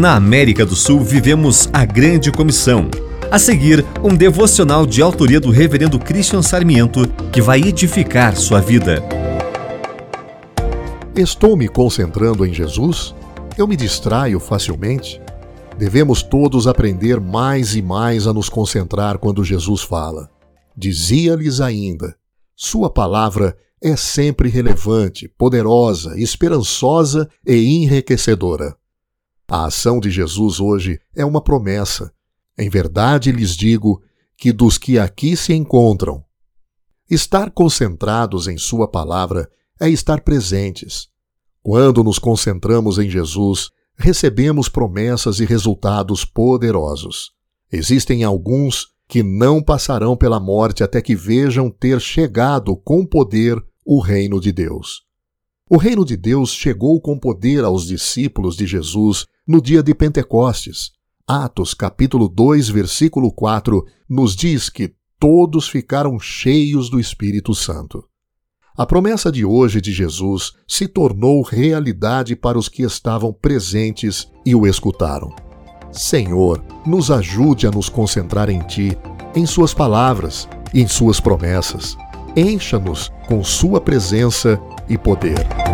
Na América do Sul vivemos a Grande Comissão. A seguir, um devocional de autoria do Reverendo Christian Sarmiento que vai edificar sua vida. Estou me concentrando em Jesus? Eu me distraio facilmente? Devemos todos aprender mais e mais a nos concentrar quando Jesus fala. Dizia-lhes ainda: Sua palavra é sempre relevante, poderosa, esperançosa e enriquecedora. A ação de Jesus hoje é uma promessa. Em verdade lhes digo que dos que aqui se encontram, estar concentrados em Sua palavra é estar presentes. Quando nos concentramos em Jesus, recebemos promessas e resultados poderosos. Existem alguns que não passarão pela morte até que vejam ter chegado com poder o reino de Deus. O reino de Deus chegou com poder aos discípulos de Jesus no dia de Pentecostes. Atos capítulo 2, versículo 4 nos diz que todos ficaram cheios do Espírito Santo. A promessa de hoje de Jesus se tornou realidade para os que estavam presentes e o escutaram. Senhor, nos ajude a nos concentrar em Ti, em Suas palavras e em Suas promessas encha-nos com Sua presença e poder.